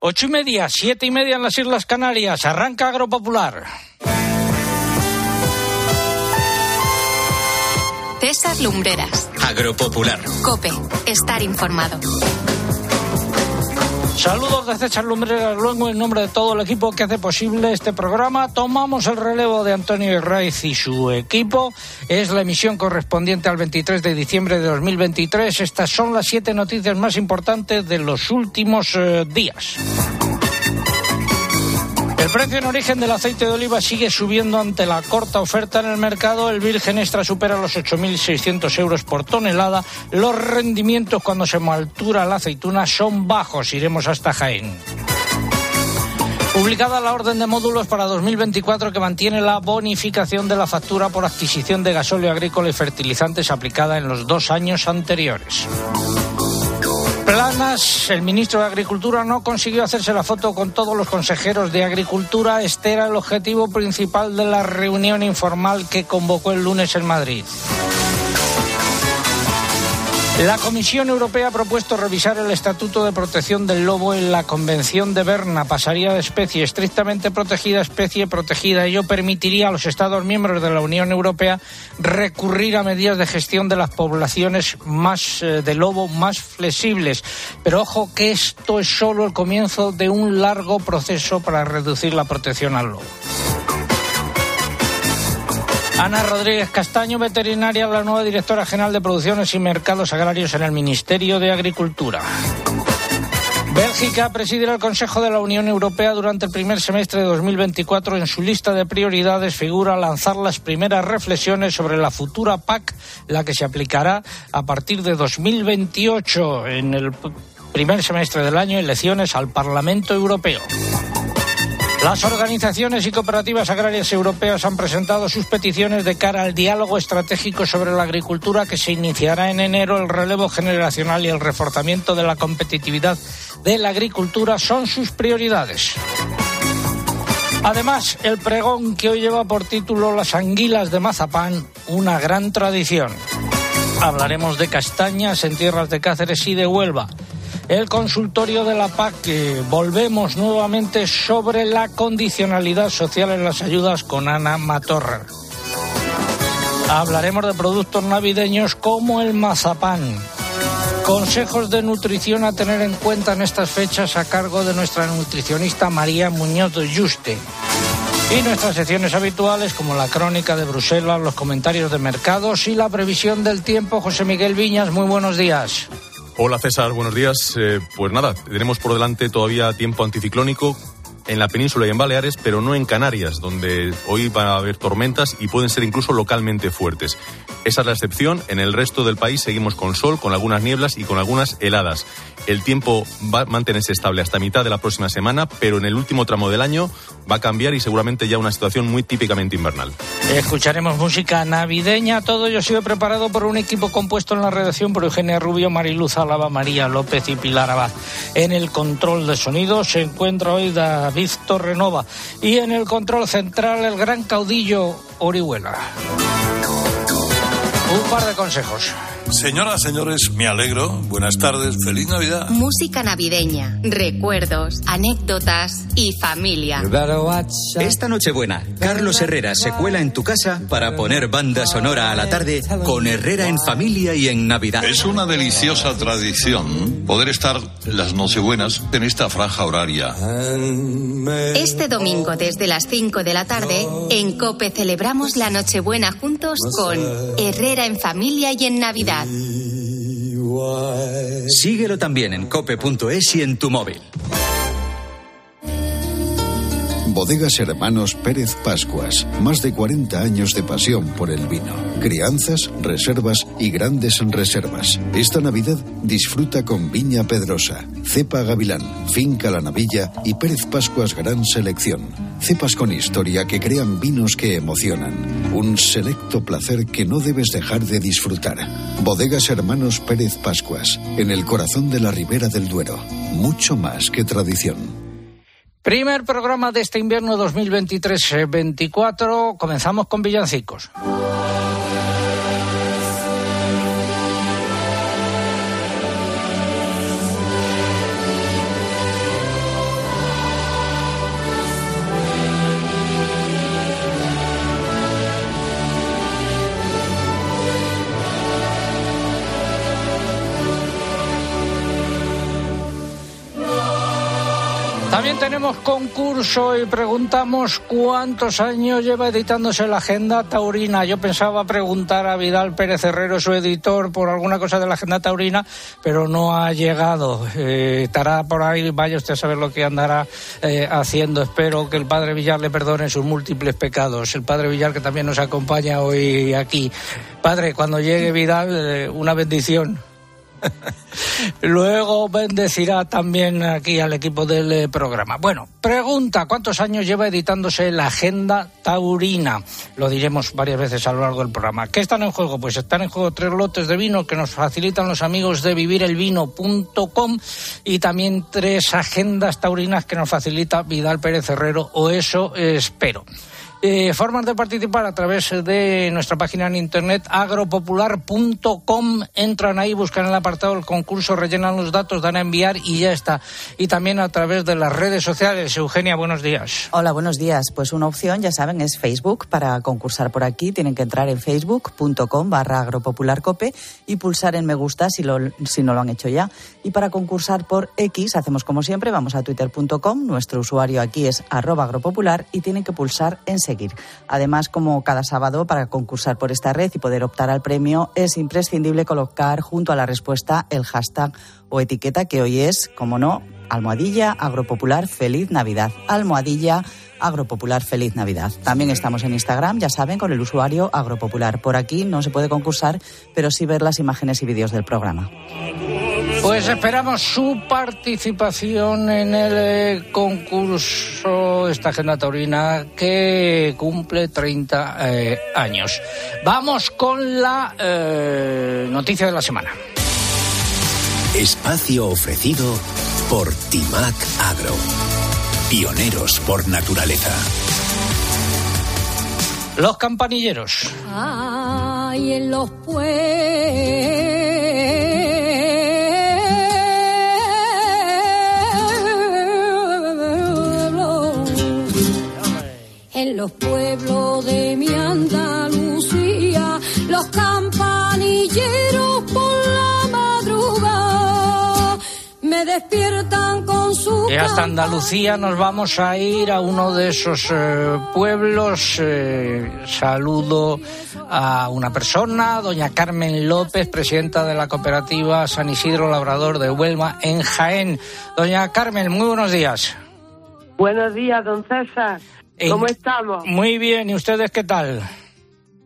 Ocho y media, siete y media en las Islas Canarias. Arranca Agropopular. César Lumbreras. Agropopular. Cope. Estar informado. Saludos de César Lumbreras luego en nombre de todo el equipo que hace posible este programa. Tomamos el relevo de Antonio Raiz y su equipo. Es la emisión correspondiente al 23 de diciembre de 2023. Estas son las siete noticias más importantes de los últimos eh, días. El precio en origen del aceite de oliva sigue subiendo ante la corta oferta en el mercado. El virgen extra supera los 8.600 euros por tonelada. Los rendimientos cuando se maltura la aceituna son bajos. Iremos hasta Jaén. Publicada la orden de módulos para 2024 que mantiene la bonificación de la factura por adquisición de gasóleo agrícola y fertilizantes aplicada en los dos años anteriores. Planas, el ministro de Agricultura no consiguió hacerse la foto con todos los consejeros de Agricultura. Este era el objetivo principal de la reunión informal que convocó el lunes en Madrid. La Comisión Europea ha propuesto revisar el Estatuto de Protección del Lobo en la Convención de Berna. Pasaría de especie estrictamente protegida a especie protegida. Ello permitiría a los Estados miembros de la Unión Europea recurrir a medidas de gestión de las poblaciones más eh, de lobo más flexibles. Pero ojo que esto es solo el comienzo de un largo proceso para reducir la protección al lobo. Ana Rodríguez Castaño, veterinaria, la nueva directora general de Producciones y Mercados Agrarios en el Ministerio de Agricultura. Bélgica presidirá el Consejo de la Unión Europea durante el primer semestre de 2024. En su lista de prioridades figura lanzar las primeras reflexiones sobre la futura PAC, la que se aplicará a partir de 2028 en el primer semestre del año, elecciones al Parlamento Europeo. Las organizaciones y cooperativas agrarias europeas han presentado sus peticiones de cara al diálogo estratégico sobre la agricultura que se iniciará en enero. El relevo generacional y el reforzamiento de la competitividad de la agricultura son sus prioridades. Además, el pregón que hoy lleva por título Las anguilas de Mazapán, una gran tradición. Hablaremos de castañas en tierras de Cáceres y de Huelva el consultorio de la PAC. volvemos nuevamente sobre la condicionalidad social en las ayudas con Ana Matorra. Hablaremos de productos navideños como el mazapán. Consejos de nutrición a tener en cuenta en estas fechas a cargo de nuestra nutricionista María Muñoz Yuste. Y nuestras secciones habituales como la crónica de Bruselas, los comentarios de mercados y la previsión del tiempo. José Miguel Viñas, muy buenos días. Hola César, buenos días. Eh, pues nada, tenemos por delante todavía tiempo anticiclónico en la península y en Baleares, pero no en Canarias, donde hoy va a haber tormentas y pueden ser incluso localmente fuertes. Esa es la excepción. En el resto del país seguimos con sol, con algunas nieblas y con algunas heladas. El tiempo va a mantenerse estable hasta mitad de la próxima semana, pero en el último tramo del año va a cambiar y seguramente ya una situación muy típicamente invernal. Escucharemos música navideña. Todo ello sido preparado por un equipo compuesto en la redacción por Eugenia Rubio, Mariluz Alaba, María López y Pilar Abad. En el control de sonido se encuentra hoy David Torrenova y en el control central el gran caudillo Orihuela. Un par de consejos. Señoras, señores, me alegro. Buenas tardes, feliz Navidad. Música navideña, recuerdos, anécdotas y familia. Esta Nochebuena, Carlos Herrera se cuela en tu casa para poner banda sonora a la tarde con Herrera en familia y en Navidad. Es una deliciosa tradición poder estar las Nochebuenas en esta franja horaria. Este domingo desde las 5 de la tarde, en Cope celebramos la Nochebuena juntos con Herrera en familia y en Navidad. Síguelo también en cope.es y en tu móvil. Bodegas Hermanos Pérez Pascuas. Más de 40 años de pasión por el vino. Crianzas, reservas y grandes reservas. Esta Navidad disfruta con Viña Pedrosa, Cepa Gavilán, Finca La Navilla y Pérez Pascuas Gran Selección. Cepas con historia que crean vinos que emocionan. Un selecto placer que no debes dejar de disfrutar. Bodegas Hermanos Pérez Pascuas. En el corazón de la Ribera del Duero. Mucho más que tradición. Primer programa de este invierno 2023-24. Comenzamos con villancicos. Tenemos concurso y preguntamos cuántos años lleva editándose la agenda taurina. Yo pensaba preguntar a Vidal Pérez Herrero, su editor, por alguna cosa de la agenda taurina, pero no ha llegado. Eh, estará por ahí, vaya usted a saber lo que andará eh, haciendo. Espero que el padre Villar le perdone sus múltiples pecados. El padre Villar que también nos acompaña hoy aquí. Padre, cuando llegue Vidal, eh, una bendición. Luego bendecirá también aquí al equipo del eh, programa. Bueno, pregunta, ¿cuántos años lleva editándose la Agenda Taurina? Lo diremos varias veces a lo largo del programa. ¿Qué están en juego? Pues están en juego tres lotes de vino que nos facilitan los amigos de vivirelvino.com y también tres agendas taurinas que nos facilita Vidal Pérez Herrero, o eso espero. Eh, formas de participar a través de nuestra página en internet agropopular.com. Entran ahí, buscan el apartado del concurso, rellenan los datos, dan a enviar y ya está. Y también a través de las redes sociales. Eugenia, buenos días. Hola, buenos días. Pues una opción, ya saben, es Facebook. Para concursar por aquí tienen que entrar en facebook.com barra agropopularcope y pulsar en me gusta si, lo, si no lo han hecho ya. Y para concursar por X, hacemos como siempre, vamos a twitter.com. Nuestro usuario aquí es arroba agropopular y tienen que pulsar en seguir. Además, como cada sábado, para concursar por esta red y poder optar al premio, es imprescindible colocar junto a la respuesta el hashtag o etiqueta que hoy es, como no, almohadilla agropopular feliz Navidad. Almohadilla agropopular feliz Navidad. También estamos en Instagram, ya saben, con el usuario agropopular. Por aquí no se puede concursar, pero sí ver las imágenes y vídeos del programa. Pues esperamos su participación en el eh, concurso, esta agenda taurina que cumple 30 eh, años. Vamos con la eh, noticia de la semana. Espacio ofrecido por Timac Agro. Pioneros por naturaleza. Los campanilleros. Ay, en los pueblos. Los pueblos de mi Andalucía, los campanilleros por la madrugada me despiertan con su Y hasta Andalucía nos vamos a ir a uno de esos eh, pueblos. eh, saludo a una persona, doña Carmen López, presidenta de la cooperativa San Isidro Labrador de Huelva en Jaén. Doña Carmen, muy buenos días. Buenos días, don César. En- ¿Cómo estamos? Muy bien, ¿y ustedes qué tal?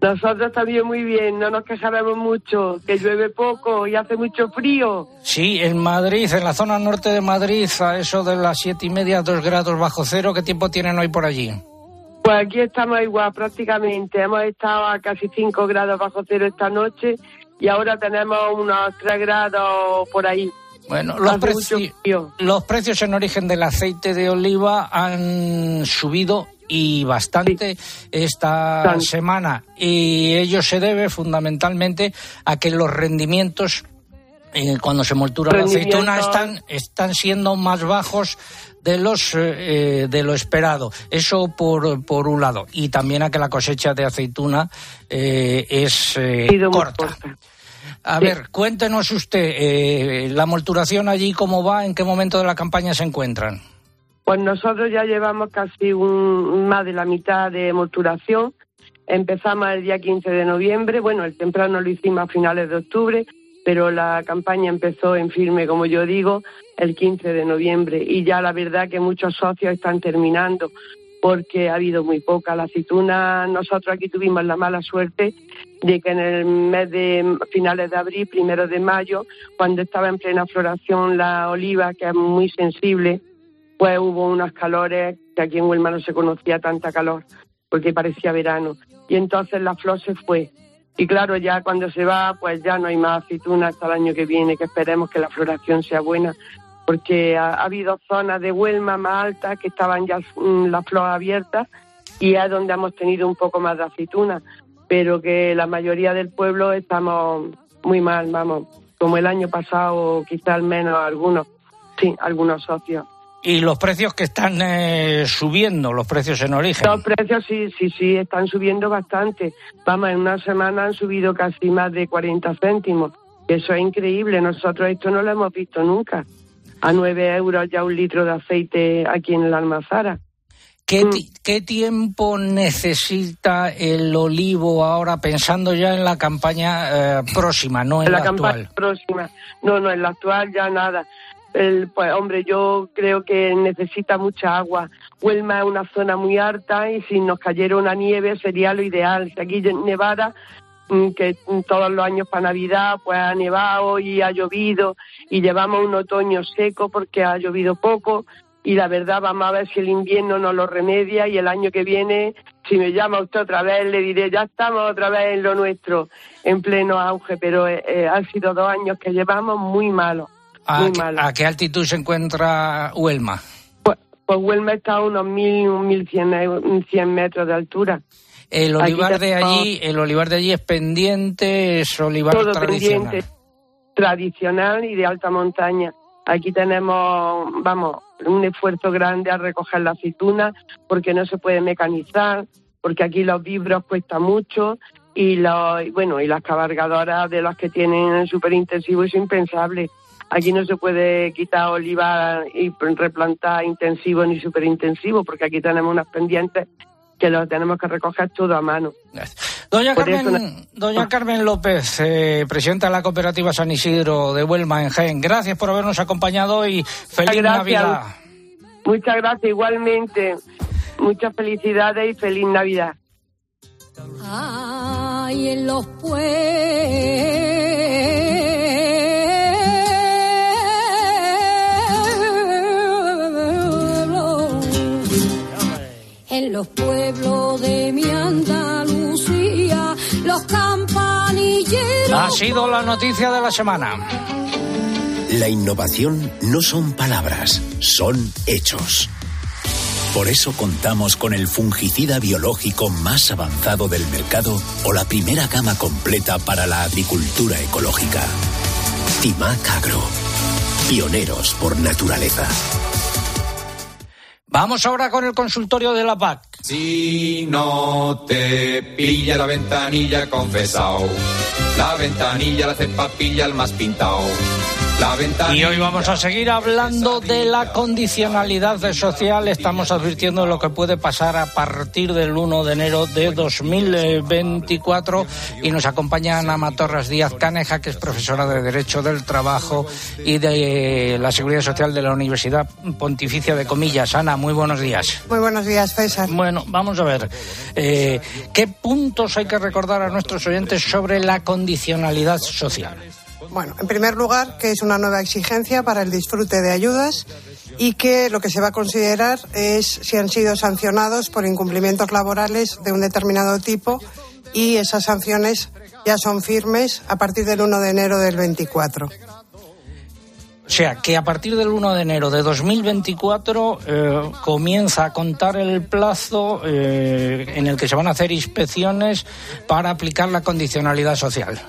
Nosotros también muy bien, no nos quejaremos mucho, que llueve poco y hace mucho frío. Sí, en Madrid, en la zona norte de Madrid, a eso de las siete y media, dos grados bajo cero. ¿Qué tiempo tienen hoy por allí? Pues aquí estamos igual prácticamente, hemos estado a casi 5 grados bajo cero esta noche y ahora tenemos unos 3 grados por ahí. Bueno, los, preci- los precios en origen del aceite de oliva han subido y bastante esta semana y ello se debe fundamentalmente a que los rendimientos eh, cuando se moltura la aceituna están están siendo más bajos de los eh, de lo esperado eso por, por un lado y también a que la cosecha de aceituna eh, es eh, corta corta. a Sí. ver, cuéntenos usted, eh, la molturación allí, ¿cómo va? ¿En qué momento de la campaña se encuentran? Pues nosotros ya llevamos casi un, más de la mitad de molturación. Empezamos el día 15 de noviembre. Bueno, el temprano lo hicimos a finales de octubre, pero la campaña empezó en firme, como yo digo, el 15 de noviembre. Y ya la verdad que muchos socios están terminando porque ha habido muy poca. La aceituna, nosotros aquí tuvimos la mala suerte de que en el mes de finales de abril, primero de mayo, cuando estaba en plena floración la oliva, que es muy sensible, pues hubo unos calores que aquí en Huelma no se conocía tanta calor, porque parecía verano. Y entonces la flor se fue. Y claro, ya cuando se va, pues ya no hay más aceituna hasta el año que viene, que esperemos que la floración sea buena, porque ha, ha habido zonas de Huelma más altas que estaban ya mm, la flor abierta y es donde hemos tenido un poco más de aceituna, pero que la mayoría del pueblo estamos muy mal, vamos, como el año pasado, quizá al menos algunos, sí, algunos socios. Y los precios que están eh, subiendo, los precios en origen. Los precios sí, sí, sí, están subiendo bastante. Vamos, en una semana han subido casi más de 40 céntimos. Eso es increíble. Nosotros esto no lo hemos visto nunca. a 9 euros ya un litro de aceite aquí en el Almazara. ¿Qué, ¿Qué, tiempo necesita el olivo ahora pensando ya en la campaña eh, próxima, no en, la, la campaña próxima? No, no, en la actual ya nada. El, pues hombre, yo creo que necesita mucha agua. Huelma es una zona muy alta y si nos cayera una nieve sería lo ideal. Si aquí nevara, mm, que todos los años para Navidad pues ha nevado y ha llovido y llevamos un otoño seco porque ha llovido poco y la verdad vamos a ver si el invierno nos lo remedia y el año que viene si me llama usted otra vez le diré ya estamos otra vez en lo nuestro en pleno auge pero eh, eh, han sido dos años que llevamos muy malos ¿A, qué, altitud se encuentra Huelma? Pues, pues Huelma está a unos 1.100 cien metros de altura. El olivar de allí, el olivar de allí es pendiente, es olivar tradicional. Pendiente, tradicional y de alta montaña. Aquí tenemos, vamos, un esfuerzo grande a recoger la aceituna porque no se puede mecanizar, porque aquí los vibros cuesta mucho y los, bueno, y las cabalgadoras de las que tienen súper intensivo es impensable. Aquí no se puede quitar oliva y replantar intensivo ni superintensivo, porque aquí tenemos unas pendientes que lo tenemos que recoger todo a mano. Doña, Carmen, doña Carmen López, eh, presidenta de la cooperativa San Isidro de Huelma en Jaén, gracias por habernos acompañado y feliz Navidad. Muchas gracias, igualmente. Muchas felicidades y feliz Navidad. Ay, en los pueblos los pueblos de mi Andalucía, los campanilleros. Ha sido la noticia de la semana. La innovación no son palabras, son hechos. Por eso contamos con el fungicida biológico más avanzado del mercado o la primera gama completa para la agricultura ecológica. Timac Agro. Pioneros por naturaleza. Vamos ahora con el consultorio de la PAC. Si no te pilla la ventanilla, confesao. La ventanilla, la cepa pilla el más pintao. Y hoy vamos a seguir hablando de la condicionalidad social. Estamos advirtiendo lo que puede pasar a partir del 1 de enero de 2024 y nos acompaña Ana Matorras Díaz Caneja, que es profesora de Derecho del Trabajo y de la Seguridad Social de la Universidad Pontificia de Comillas. Ana, muy buenos días. Muy buenos días, César. Bueno, vamos a ver. Eh, ¿Qué puntos hay que recordar a nuestros oyentes sobre la condicionalidad social? Bueno, en primer lugar, que es una nueva exigencia para el disfrute de ayudas y que lo que se va a considerar es si han sido sancionados por incumplimientos laborales de un determinado tipo y esas sanciones ya son firmes a partir del 1 de enero del 24. O sea, que a partir del 1 de enero de 2024 eh, comienza a contar el plazo eh, en el que se van a hacer inspecciones para aplicar la condicionalidad social.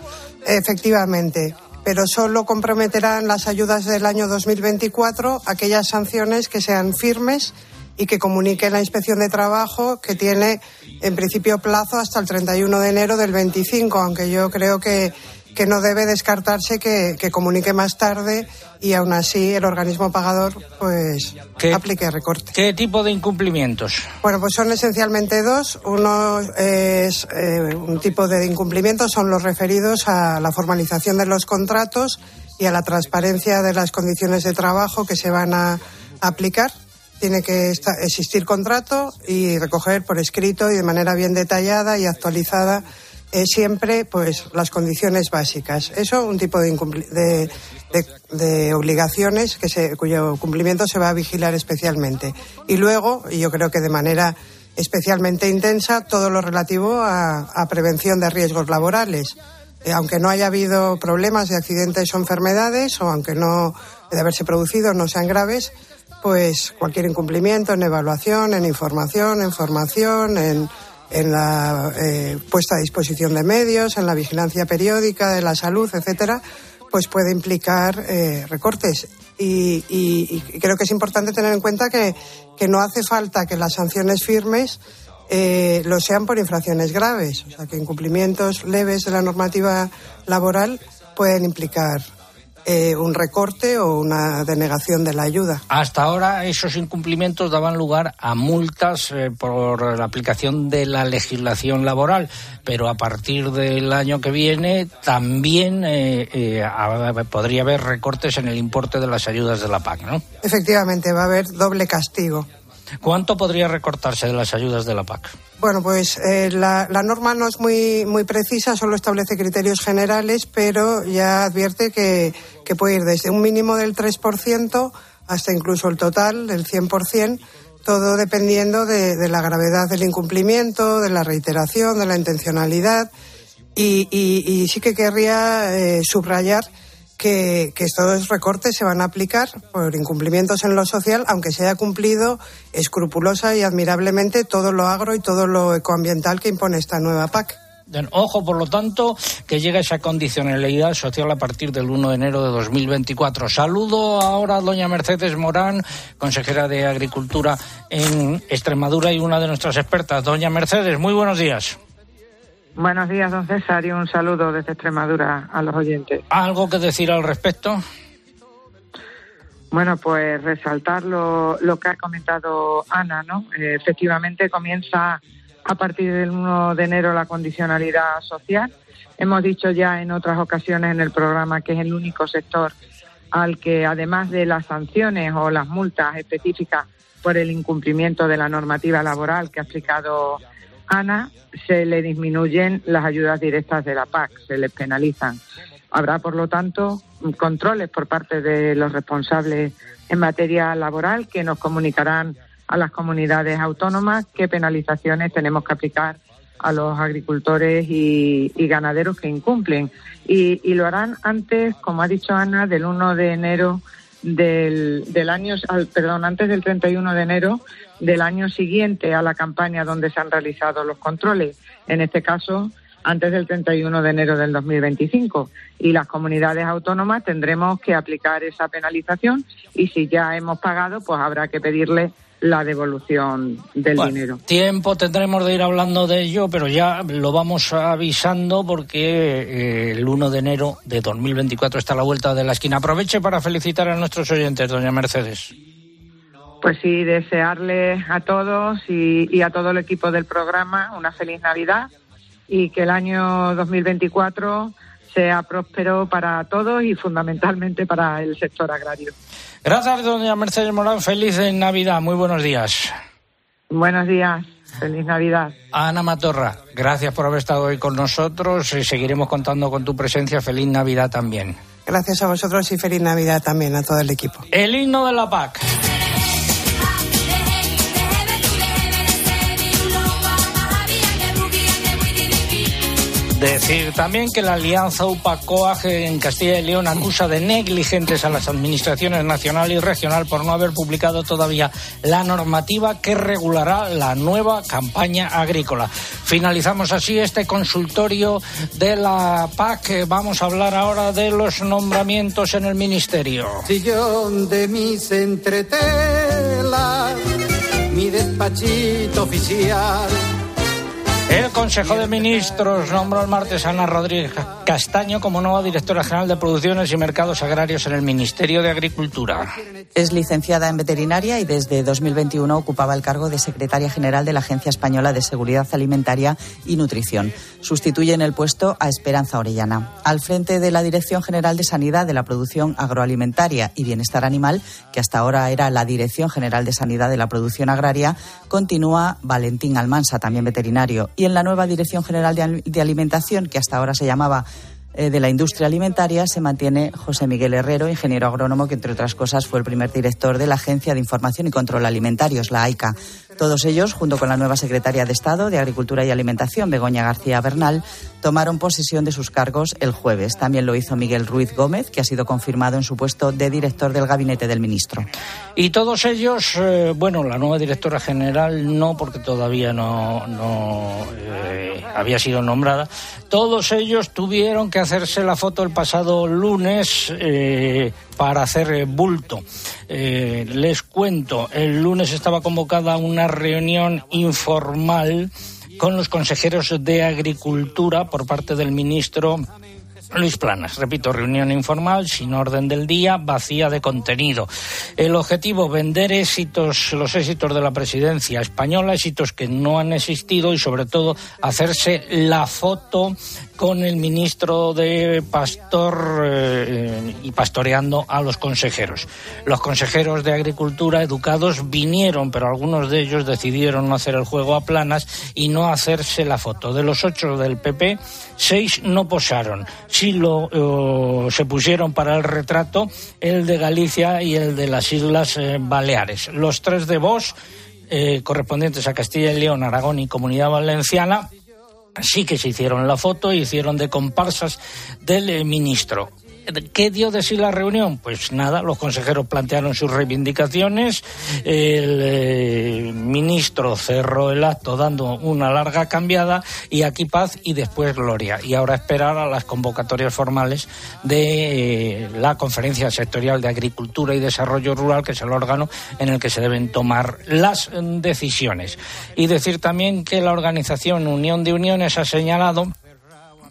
Efectivamente pero solo comprometerán las ayudas del año 2024 aquellas sanciones que sean firmes y que comunique la Inspección de Trabajo, que tiene en principio plazo hasta el 31 de enero del 25, aunque yo creo que que no debe descartarse que, comunique más tarde y aún así el organismo pagador pues aplique recorte. ¿Qué tipo de incumplimientos? Bueno, pues son esencialmente dos. Uno es eh, un tipo de incumplimientos, son los referidos a la formalización de los contratos y a la transparencia de las condiciones de trabajo que se van a aplicar tiene que existir contrato y recoger por escrito y de manera bien detallada y actualizada siempre pues las condiciones básicas. Eso un tipo de, de, obligaciones que se, cuyo cumplimiento se va a vigilar especialmente. Y luego, y yo creo que de manera especialmente intensa, todo lo relativo a, prevención de riesgos laborales. Eh, aunque no haya habido problemas de accidentes o enfermedades, o aunque no de haberse producido no sean graves, pues cualquier incumplimiento en evaluación, en información, en formación, en en la eh, puesta a disposición de medios, en la vigilancia periódica de la salud, etcétera, pues puede implicar eh, recortes. Y, creo que es importante tener en cuenta que, no hace falta que las sanciones firmes eh, lo sean por infracciones graves, o sea, que incumplimientos leves de la normativa laboral pueden implicar eh, un recorte o una denegación de la ayuda. Hasta ahora esos incumplimientos daban lugar a multas eh, por la aplicación de la legislación laboral, pero a partir del año que viene también eh, podría haber recortes en el importe de las ayudas de la PAC, ¿no? Efectivamente, va a haber doble castigo. ¿Cuánto podría recortarse de las ayudas de la PAC? Bueno, pues eh, la, norma no es muy, muy precisa, solo establece criterios generales, pero ya advierte que, puede ir desde un mínimo del 3% hasta incluso el total del 100%, todo dependiendo de, la gravedad del incumplimiento, de la reiteración, de la intencionalidad. Y, sí que querría eh, subrayar que, estos recortes se van a aplicar por incumplimientos en lo social, aunque se haya cumplido escrupulosa y admirablemente todo lo agro y todo lo ecoambiental que impone esta nueva PAC. Ojo, por lo tanto, que llega esa condicionalidad social a partir del 1 de enero de 2024. Saludo ahora a doña Mercedes Morán, consejera de Agricultura en Extremadura y una de nuestras expertas. Doña Mercedes, muy buenos días. Buenos días, don César, y un saludo desde Extremadura a los oyentes. ¿Algo que decir al respecto? Bueno, pues resaltar lo, que ha comentado Ana, ¿no? Eh, efectivamente comienza a partir del 1 de enero la condicionalidad social. Hemos dicho ya en otras ocasiones en el programa que es el único sector al que, además de las sanciones o las multas específicas por el incumplimiento de la normativa laboral que ha aplicado Ana, se le disminuyen las ayudas directas de la PAC, se les penalizan. Habrá, por lo tanto, controles por parte de los responsables en materia laboral que nos comunicarán a las comunidades autónomas qué penalizaciones tenemos que aplicar a los agricultores y, ganaderos que incumplen. Y, y, lo harán antes, como ha dicho Ana, del 1 de enero del, del año, perdón, antes del 31 de enero del año siguiente a la campaña donde se han realizado los controles. En este caso, antes del 31 de enero del 2025. Y las comunidades autónomas tendremos que aplicar esa penalización y si ya hemos pagado, pues habrá que pedirle la devolución del dinero. Tiempo tendremos de ir hablando de ello, pero ya lo vamos avisando porque eh, el 1 de enero de 2024 está a la vuelta de la esquina. Aproveche para felicitar a nuestros oyentes, doña Mercedes. Pues sí, desearle a todos y, a todo el equipo del programa una feliz Navidad y que el año 2024 sea próspero para todos y fundamentalmente para el sector agrario. Gracias, doña Mercedes Morán. Feliz Navidad. Muy buenos días. Buenos días. Feliz Navidad. Ana Matorra, gracias por haber estado hoy con nosotros y seguiremos contando con tu presencia. Feliz Navidad también. Gracias a vosotros y feliz Navidad también a todo el equipo. El himno de la PAC. Decir también que la alianza UPA-COAG en Castilla y León acusa de negligentes a las administraciones nacional y regional por no haber publicado todavía la normativa que regulará la nueva campaña agrícola. Finalizamos así este consultorio de la PAC. Vamos a hablar ahora de los nombramientos en el ministerio. Sillón de mis entretelas, mi despachito oficial el Consejo de Ministros nombró el martes Ana Rodríguez Castaño como nueva directora general de Producciones y Mercados Agrarios en el Ministerio de Agricultura. Es licenciada en veterinaria y desde 2021 ocupaba el cargo de secretaria general de la Agencia Española de Seguridad Alimentaria y Nutrición. Sustituye en el puesto a Esperanza Orellana. Al frente de la Dirección General de Sanidad de la Producción Agroalimentaria y Bienestar Animal, que hasta ahora era la Dirección General de Sanidad de la Producción Agraria, continúa Valentín Almansa, también veterinario en la nueva Dirección General de Alimentación, que hasta ahora se llamaba eh, de la industria alimentaria se mantiene José Miguel Herrero, ingeniero agrónomo, que entre otras cosas fue el primer director de la Agencia de Información y Control Alimentarios, la AICA. Todos ellos, junto con la nueva secretaria de Estado de Agricultura y Alimentación, Begoña García Bernal, tomaron posesión de sus cargos el jueves. También lo hizo Miguel Ruiz Gómez, que ha sido confirmado en su puesto de director del gabinete del ministro. Y todos ellos, eh, bueno, la nueva directora general no, porque todavía no, eh, había sido nombrada, todos ellos tuvieron que hacerse la foto el pasado lunes eh, para hacer bulto. Eh, les cuento, el lunes estaba convocada una reunión informal con los consejeros de Agricultura por parte del ministro Luis Planas, repito, reunión informal, sin orden del día, vacía de contenido. El objetivo, vender éxitos, los éxitos de la presidencia española, éxitos que no han existido y sobre todo hacerse la foto con el ministro de Pastor eh, y pastoreando a los consejeros. Los consejeros de Agricultura educados vinieron, pero algunos de ellos decidieron no hacer el juego a planas y no hacerse la foto. De los ocho del PP, seis no posaron. Sí lo, eh, se pusieron para el retrato el de Galicia y el de las Islas eh, Baleares. Los tres de Vos, correspondientes a Castilla y León, Aragón y Comunidad Valenciana, sí que se hicieron la foto y hicieron de comparsas del eh, ministro. ¿Qué dio de sí la reunión? Pues nada, los consejeros plantearon sus reivindicaciones, el eh, ministro cerró el acto dando una larga cambiada y aquí paz y después gloria. Y ahora esperar a las convocatorias formales de eh, la Conferencia Sectorial de Agricultura y Desarrollo Rural, que es el órgano en el que se deben tomar las decisiones. Y decir también que la organización Unión de Uniones ha señalado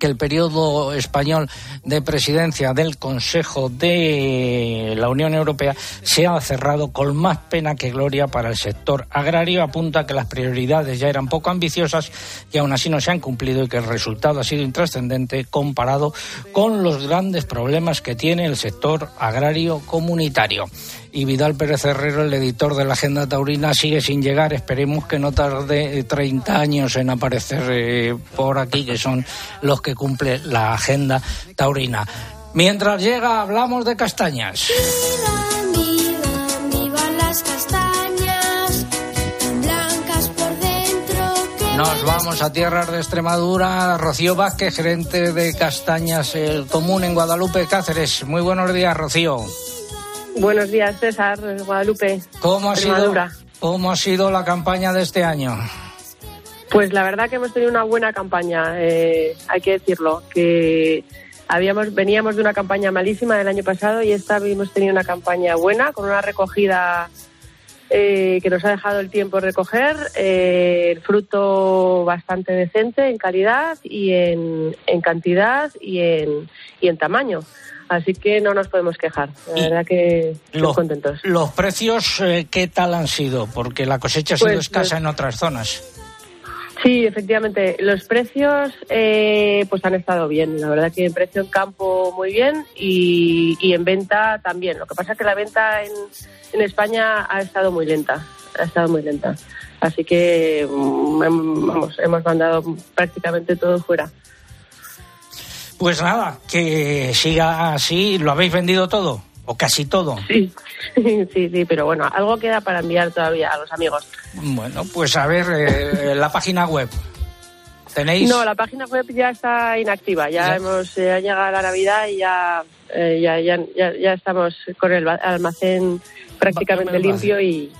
que el periodo español de presidencia del Consejo de la Unión Europea se ha cerrado con más pena que gloria para el sector agrario. Apunta que las prioridades ya eran poco ambiciosas y aún así no se han cumplido y que el resultado ha sido intrascendente comparado con los grandes problemas que tiene el sector agrario comunitario y Vidal Pérez Herrero, el editor de la Agenda Taurina, sigue sin llegar. Esperemos que no tarde 30 años en aparecer eh, por aquí, que son los que cumple la Agenda Taurina. Mientras llega, hablamos de castañas. Nos vamos a tierras de Extremadura. Rocío Vázquez, gerente de Castañas el Común en Guadalupe, Cáceres. Muy buenos días, Rocío. Buenos días, César, Guadalupe. ¿Cómo ha, sido, ¿Cómo ha sido la campaña de este año? Pues la verdad que hemos tenido una buena campaña, eh, hay que decirlo, que habíamos veníamos de una campaña malísima del año pasado y esta hemos tenido una campaña buena con una recogida eh, que nos ha dejado el tiempo recoger, eh, el fruto bastante decente en calidad y en, en cantidad y en, y en tamaño. Así que no nos podemos quejar. La verdad que estamos contentos. ¿Los precios eh, qué tal han sido? Porque la cosecha ha sido Pues, escasa pues- en otras zonas. Sí, efectivamente. Los precios eh, pues han estado bien. La verdad que en precio en campo muy bien y, y en venta también. Lo que pasa es que la venta en, en España ha estado muy lenta. Ha estado muy lenta. Así que mm, vamos, hemos mandado prácticamente todo fuera. Pues nada, que siga así. ¿Lo habéis vendido todo? ¿O casi todo? Sí, sí, sí, pero bueno, algo queda para enviar todavía a los amigos. Bueno, pues a ver, eh, la página web. ¿Tenéis? No, la página web ya está inactiva. Ya, Ya. hemos eh, llegado la Navidad y ya, eh, ya, ya, ya, ya estamos con el almacén prácticamente limpio y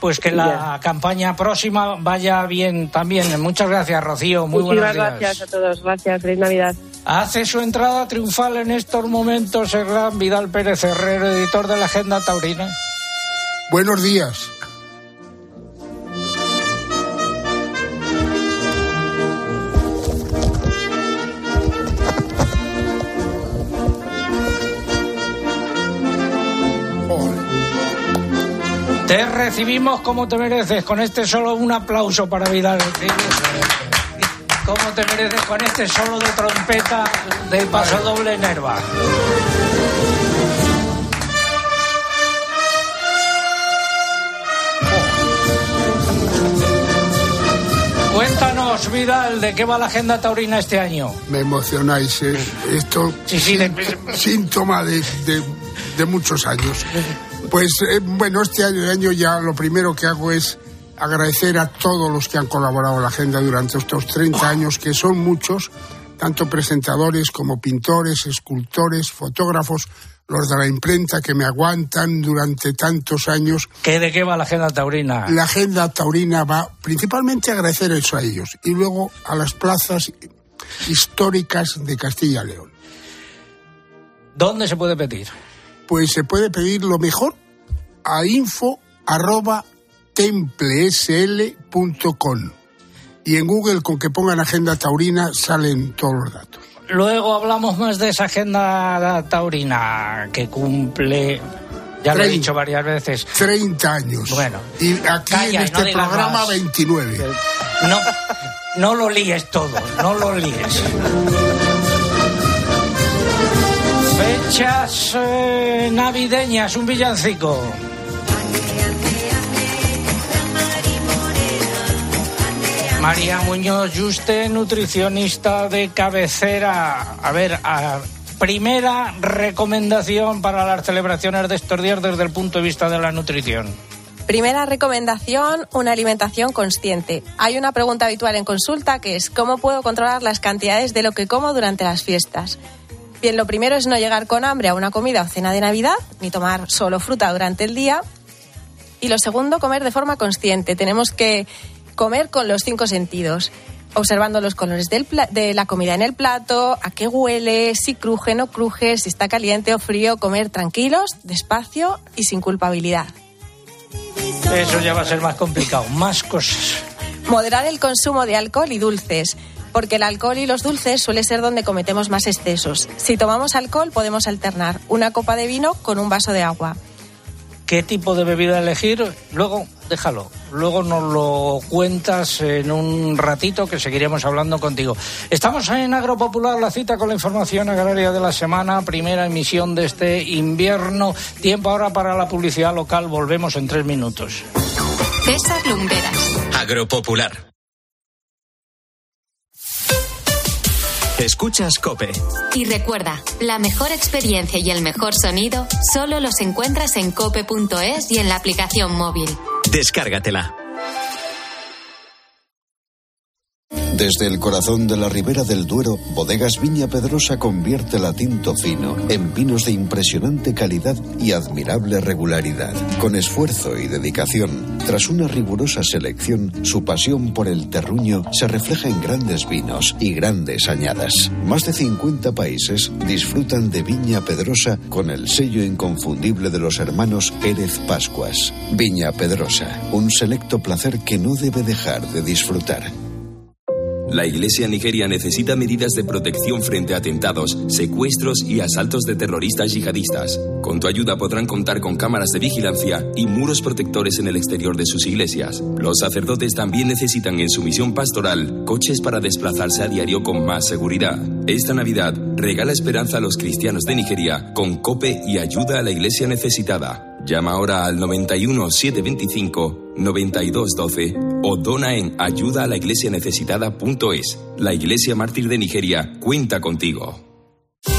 Pues que la campaña próxima vaya bien también. Muchas gracias, Rocío. Muy buenos muchísimas días. gracias a todos. Gracias, feliz Navidad. Hace su entrada triunfal en estos momentos el gran Vidal Pérez Herrero, editor de la Agenda Taurina. Buenos días. Recibimos como te mereces, con este solo un aplauso para Vidal. Como te mereces con este solo de trompeta de paso doble Nerva. Cuéntanos, Vidal, ¿de qué va la agenda taurina este año? Me emocionáis. ¿eh? Esto síntoma de, de- de muchos años. Pues eh, bueno, este año, año ya lo primero que hago es agradecer a todos los que han colaborado en la agenda durante estos 30 años, que son muchos, tanto presentadores como pintores, escultores, fotógrafos, los de la imprenta que me aguantan durante tantos años. ¿Qué, ¿De qué va la agenda taurina? La agenda taurina va principalmente a agradecer eso a ellos y luego a las plazas históricas de Castilla y León. ¿Dónde se puede pedir? Pues se puede pedir lo mejor a info arroba templesl.com y en Google con que pongan agenda taurina salen todos los datos. luego hablamos más de esa agenda taurina que cumple ya lo he dicho varias veces. 30 años. Bueno. Y aquí en este programa 29. No, no lo líes todo, no lo líes. Fechas eh, navideñas, un villancico. María Muñoz Juste, nutricionista de cabecera. A ver, a, primera recomendación para las celebraciones de estos días desde el punto de vista de la nutrición. Primera recomendación, una alimentación consciente. Hay una pregunta habitual en consulta que es ¿cómo puedo controlar las cantidades de lo que como durante las fiestas? Bien, lo primero es no llegar con hambre a una comida o cena de Navidad, ni tomar solo fruta durante el día. Y lo segundo, comer de forma consciente. Tenemos que comer con los cinco sentidos, observando los colores de la comida en el plato, a qué huele, si cruje o no cruje, si está caliente o frío, comer tranquilos, despacio y sin culpabilidad. Eso ya va a ser más complicado, más cosas. Moderar el consumo de alcohol y dulces porque el alcohol y los dulces suele ser donde cometemos más excesos. Si tomamos alcohol podemos alternar una copa de vino con un vaso de agua qué tipo de bebida elegir, luego déjalo, luego nos lo cuentas en un ratito que seguiremos hablando contigo. Estamos en Agropopular, la cita con la información agraria de la semana, primera emisión de este invierno. Tiempo ahora para la publicidad local, volvemos en tres minutos. César Lumberas. Agropopular. Escuchas Cope. Y recuerda, la mejor experiencia y el mejor sonido solo los encuentras en cope.es y en la aplicación móvil. Descárgatela. Desde el corazón de la ribera del Duero, Bodegas Viña Pedrosa convierte la tinto fino en vinos de impresionante calidad y admirable regularidad. Con esfuerzo y dedicación, tras una rigurosa selección, su pasión por el terruño se refleja en grandes vinos y grandes añadas. Más de 50 países disfrutan de Viña Pedrosa con el sello inconfundible de los hermanos Pérez Pascuas. Viña Pedrosa, un selecto placer que no debe dejar de disfrutar. La Iglesia Nigeria necesita medidas de protección frente a atentados, secuestros y asaltos de terroristas yihadistas. Con tu ayuda podrán contar con cámaras de vigilancia y muros protectores en el exterior de sus iglesias. Los sacerdotes también necesitan en su misión pastoral coches para desplazarse a diario con más seguridad. Esta Navidad regala esperanza a los cristianos de Nigeria con COPE y ayuda a la Iglesia necesitada. Llama ahora al 91 725 9212 o dona en ayuda a la iglesia necesitada.es. La Iglesia Mártir de Nigeria cuenta contigo.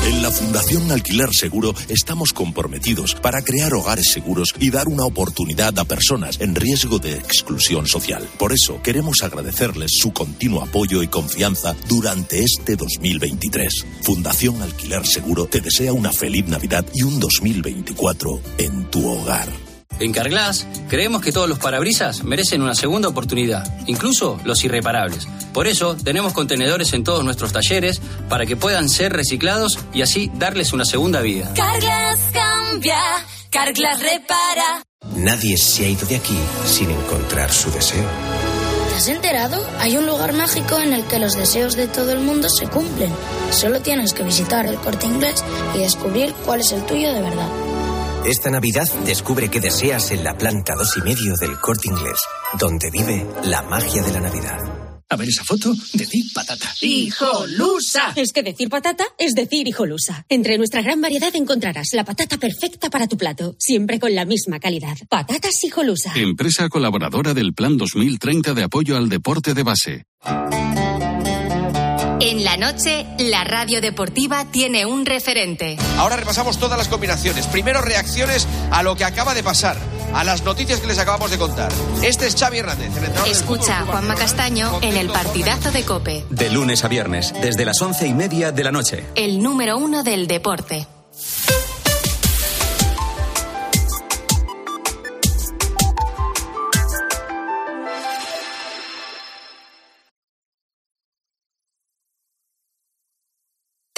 En la Fundación Alquiler Seguro estamos comprometidos para crear hogares seguros y dar una oportunidad a personas en riesgo de exclusión social. Por eso queremos agradecerles su continuo apoyo y confianza durante este 2023. Fundación Alquiler Seguro te desea una feliz Navidad y un 2024 en tu hogar. En Carglass creemos que todos los parabrisas merecen una segunda oportunidad, incluso los irreparables. Por eso tenemos contenedores en todos nuestros talleres para que puedan ser reciclados y así darles una segunda vida. Carglass cambia, Carglass repara. Nadie se ha ido de aquí sin encontrar su deseo. ¿Te has enterado? Hay un lugar mágico en el que los deseos de todo el mundo se cumplen. Solo tienes que visitar el corte inglés y descubrir cuál es el tuyo de verdad. Esta Navidad descubre qué deseas en la planta dos y medio del corte inglés, donde vive la magia de la Navidad. A ver esa foto, decir patata. ¡Hijolusa! Es que decir patata es decir hijolusa. Entre nuestra gran variedad encontrarás la patata perfecta para tu plato, siempre con la misma calidad. Patatas hijolusa. Empresa colaboradora del Plan 2030 de apoyo al deporte de base. En la noche, la radio deportiva tiene un referente. Ahora repasamos todas las combinaciones. Primero, reacciones a lo que acaba de pasar, a las noticias que les acabamos de contar. Este es Xavi Hernández, el entrenador Escucha a Juanma Castaño en el partidazo de Cope, De lunes a viernes, desde las once y media de la noche. el número uno del deporte.